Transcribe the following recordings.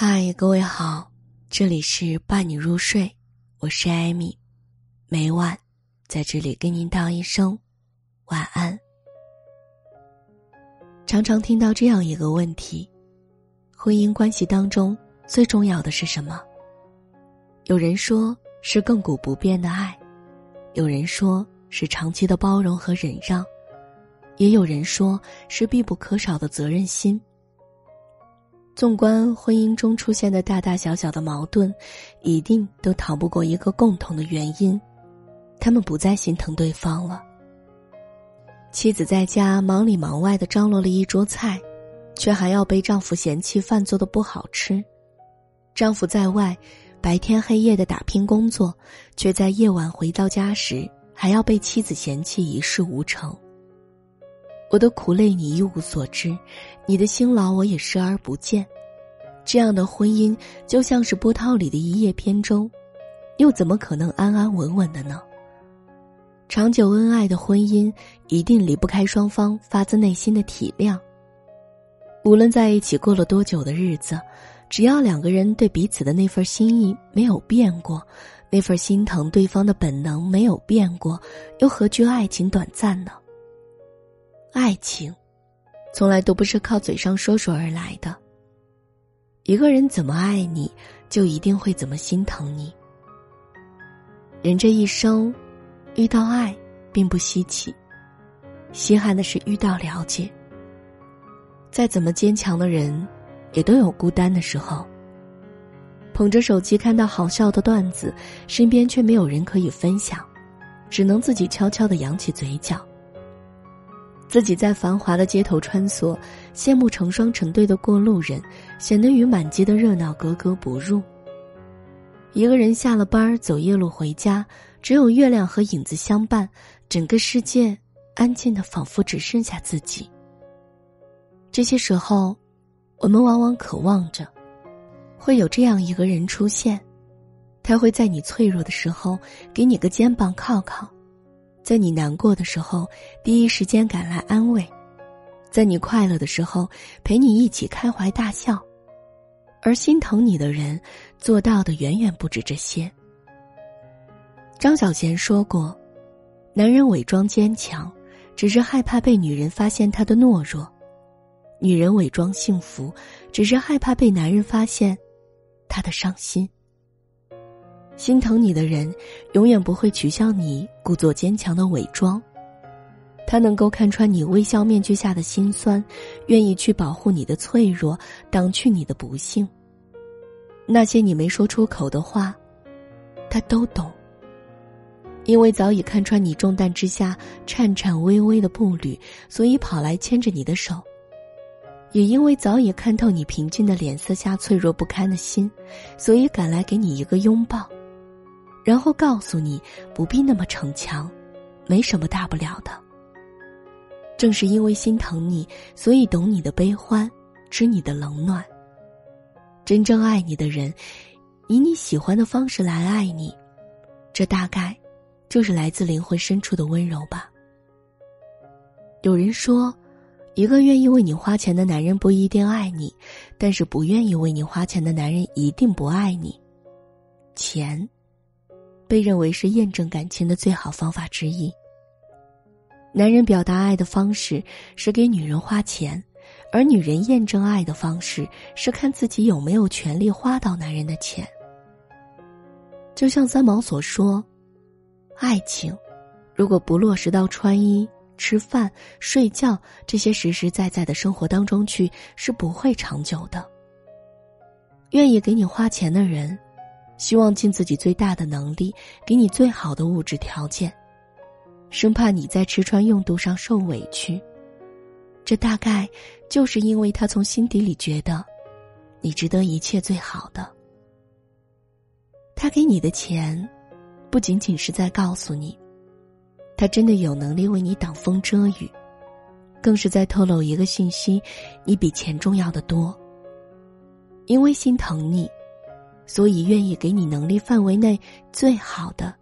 嗨，各位好，这里是伴你入睡，我是艾米，每晚在这里跟您道一声晚安。常常听到这样一个问题：婚姻关系当中最重要的是什么？有人说是亘古不变的爱，有人说是长期的包容和忍让，也有人说是必不可少的责任心。纵观婚姻中出现的大大小小的矛盾，一定都逃不过一个共同的原因：他们不再心疼对方了。妻子在家忙里忙外的张罗了一桌菜，却还要被丈夫嫌弃饭做的不好吃；丈夫在外白天黑夜的打拼工作，却在夜晚回到家时还要被妻子嫌弃一事无成。我的苦累你一无所知，你的辛劳我也视而不见。这样的婚姻就像是波涛里的一叶扁舟，又怎么可能安安稳稳的呢？长久恩爱的婚姻一定离不开双方发自内心的体谅。无论在一起过了多久的日子，只要两个人对彼此的那份心意没有变过，那份心疼对方的本能没有变过，又何惧爱情短暂呢？爱情，从来都不是靠嘴上说说而来的。一个人怎么爱你，就一定会怎么心疼你。人这一生，遇到爱并不稀奇，稀罕的是遇到了解。再怎么坚强的人，也都有孤单的时候。捧着手机看到好笑的段子，身边却没有人可以分享，只能自己悄悄的扬起嘴角。自己在繁华的街头穿梭，羡慕成双成对的过路人，显得与满街的热闹格格不入。一个人下了班走夜路回家，只有月亮和影子相伴，整个世界安静的仿佛只剩下自己。这些时候，我们往往渴望着，会有这样一个人出现，他会在你脆弱的时候给你个肩膀靠靠。在你难过的时候，第一时间赶来安慰；在你快乐的时候，陪你一起开怀大笑。而心疼你的人，做到的远远不止这些。张小娴说过：“男人伪装坚强，只是害怕被女人发现他的懦弱；女人伪装幸福，只是害怕被男人发现他的伤心。”心疼你的人，永远不会取笑你故作坚强的伪装。他能够看穿你微笑面具下的心酸，愿意去保护你的脆弱，挡去你的不幸。那些你没说出口的话，他都懂。因为早已看穿你重担之下颤颤巍巍的步履，所以跑来牵着你的手；也因为早已看透你平静的脸色下脆弱不堪的心，所以赶来给你一个拥抱。然后告诉你，不必那么逞强，没什么大不了的。正是因为心疼你，所以懂你的悲欢，知你的冷暖。真正爱你的人，以你喜欢的方式来爱你，这大概就是来自灵魂深处的温柔吧。有人说，一个愿意为你花钱的男人不一定爱你，但是不愿意为你花钱的男人一定不爱你。钱。被认为是验证感情的最好方法之一。男人表达爱的方式是给女人花钱，而女人验证爱的方式是看自己有没有权利花到男人的钱。就像三毛所说：“爱情，如果不落实到穿衣、吃饭、睡觉这些实实在在的生活当中去，是不会长久的。”愿意给你花钱的人。希望尽自己最大的能力，给你最好的物质条件，生怕你在吃穿用度上受委屈。这大概就是因为他从心底里觉得，你值得一切最好的。他给你的钱，不仅仅是在告诉你，他真的有能力为你挡风遮雨，更是在透露一个信息：你比钱重要的多。因为心疼你。所以，愿意给你能力范围内最好的，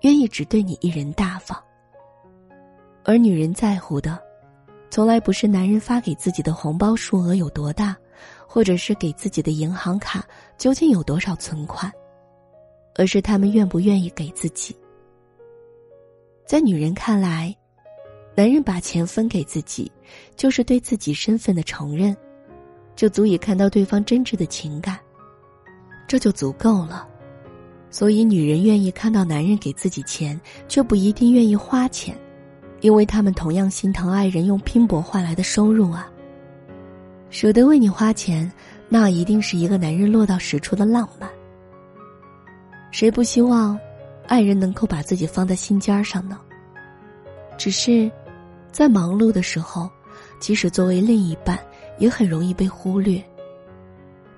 愿意只对你一人大方。而女人在乎的，从来不是男人发给自己的红包数额有多大，或者是给自己的银行卡究竟有多少存款，而是他们愿不愿意给自己。在女人看来，男人把钱分给自己，就是对自己身份的承认，就足以看到对方真挚的情感，这就足够了。所以，女人愿意看到男人给自己钱，却不一定愿意花钱，因为他们同样心疼爱人用拼搏换来的收入啊。舍得为你花钱，那一定是一个男人落到实处的浪漫。谁不希望，爱人能够把自己放在心尖上呢？只是，在忙碌的时候，即使作为另一半，也很容易被忽略。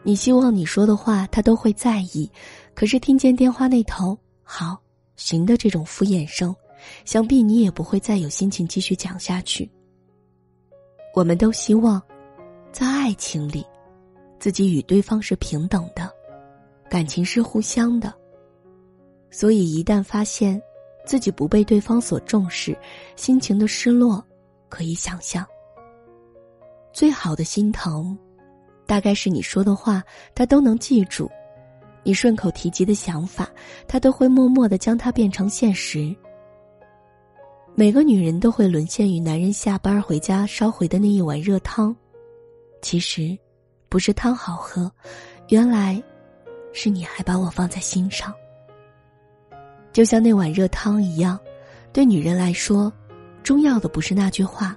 你希望你说的话他都会在意，可是听见电话那头“好行”的这种敷衍声，想必你也不会再有心情继续讲下去。我们都希望，在爱情里，自己与对方是平等的，感情是互相的。所以一旦发现自己不被对方所重视，心情的失落可以想象。最好的心疼。大概是你说的话，他都能记住；你顺口提及的想法，他都会默默的将它变成现实。每个女人都会沦陷于男人下班回家烧回的那一碗热汤，其实，不是汤好喝，原来，是你还把我放在心上。就像那碗热汤一样，对女人来说，重要的不是那句话，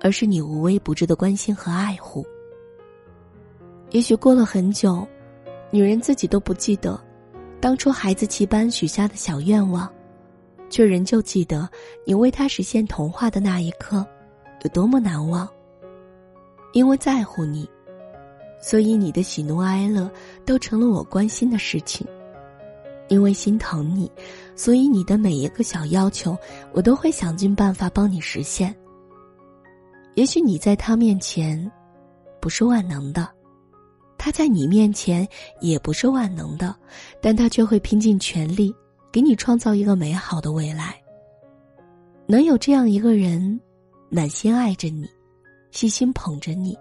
而是你无微不至的关心和爱护。也许过了很久，女人自己都不记得，当初孩子气般许下的小愿望，却仍旧记得你为她实现童话的那一刻，有多么难忘。因为在乎你，所以你的喜怒哀乐都成了我关心的事情；因为心疼你，所以你的每一个小要求，我都会想尽办法帮你实现。也许你在他面前，不是万能的。他在你面前也不是万能的，但他却会拼尽全力给你创造一个美好的未来。能有这样一个人，满心爱着你，细心捧着你，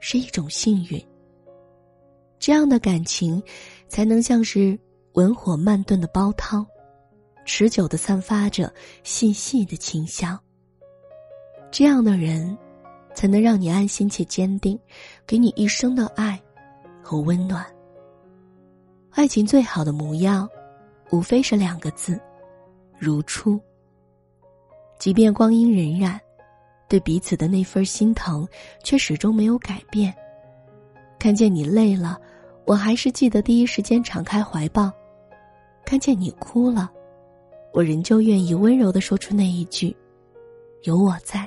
是一种幸运。这样的感情，才能像是文火慢炖的煲汤，持久的散发着细细的清香。这样的人，才能让你安心且坚定，给你一生的爱。和温暖。爱情最好的模样，无非是两个字：如初。即便光阴荏苒，对彼此的那份心疼，却始终没有改变。看见你累了，我还是记得第一时间敞开怀抱；看见你哭了，我仍旧愿意温柔的说出那一句：“有我在。”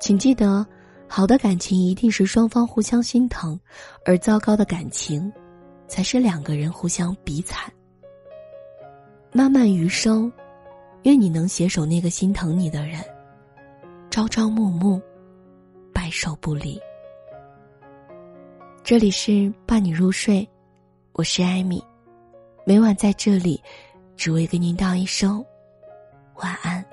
请记得。好的感情一定是双方互相心疼，而糟糕的感情，才是两个人互相比惨。漫漫余生，愿你能携手那个心疼你的人，朝朝暮暮，白首不离。这里是伴你入睡，我是艾米，每晚在这里，只为给您道一声晚安。